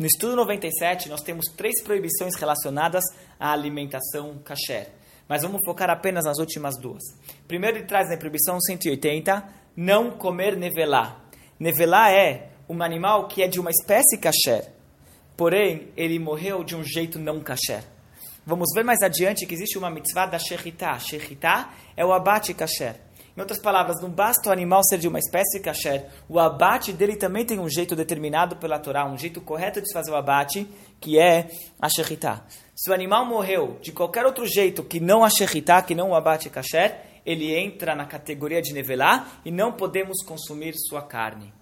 No estudo 97, nós temos três proibições relacionadas à alimentação kasher. Mas vamos focar apenas nas últimas duas. Primeiro, ele traz na proibição 180, não comer nevelá. Nevelá é um animal que é de uma espécie kasher, porém, ele morreu de um jeito não kasher. Vamos ver mais adiante que existe uma mitzvah da shechitá. Shechitá é o abate kasher. Em outras palavras, não basta o animal ser de uma espécie kasher, o abate dele também tem um jeito determinado pela Torá, um jeito correto de se fazer o abate, que é a shechitá. Se o animal morreu de qualquer outro jeito que não a shechitá, que não o abate kasher, ele entra na categoria de nevelá e não podemos consumir sua carne.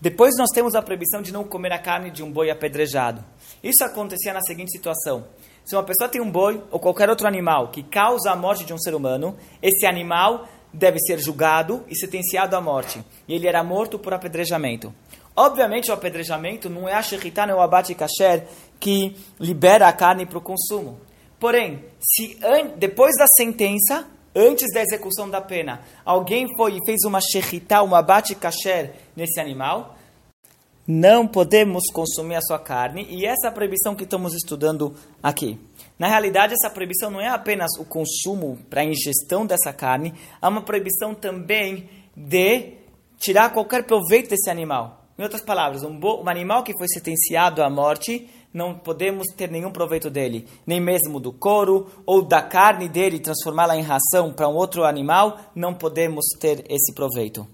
Depois nós temos a proibição de não comer a carne de um boi apedrejado. Isso acontecia na seguinte situação. Se uma pessoa tem um boi ou qualquer outro animal que causa a morte de um ser humano, esse animal deve ser julgado e sentenciado à morte. E ele era morto por apedrejamento. Obviamente, o apedrejamento não é a shechitá, não é o abate kasher que libera a carne para o consumo. Porém, se depois da sentença, antes da execução da pena, alguém foi e fez uma shechitá, um abate kasher nesse animal, não podemos consumir a sua carne, e essa é a proibição que estamos estudando aqui. Na realidade, essa proibição não é apenas o consumo para a ingestão dessa carne, há uma proibição também de tirar qualquer proveito desse animal. Em outras palavras, um, um animal que foi sentenciado à morte, não podemos ter nenhum proveito dele, nem mesmo do couro ou da carne dele, transformá-la em ração para um outro animal, não podemos ter esse proveito.